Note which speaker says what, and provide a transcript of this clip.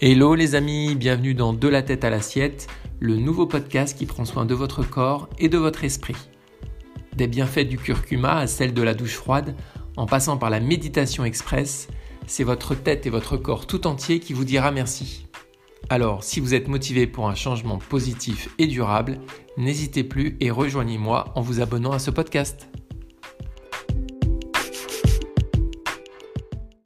Speaker 1: Hello les amis, bienvenue dans De la tête à l'assiette, le nouveau podcast qui prend soin de votre corps et de votre esprit. Des bienfaits du curcuma à celle de la douche froide, en passant par la méditation express, c'est votre tête et votre corps tout entier qui vous dira merci. Alors, si vous êtes motivé pour un changement positif et durable, n'hésitez plus et rejoignez-moi en vous abonnant à ce podcast.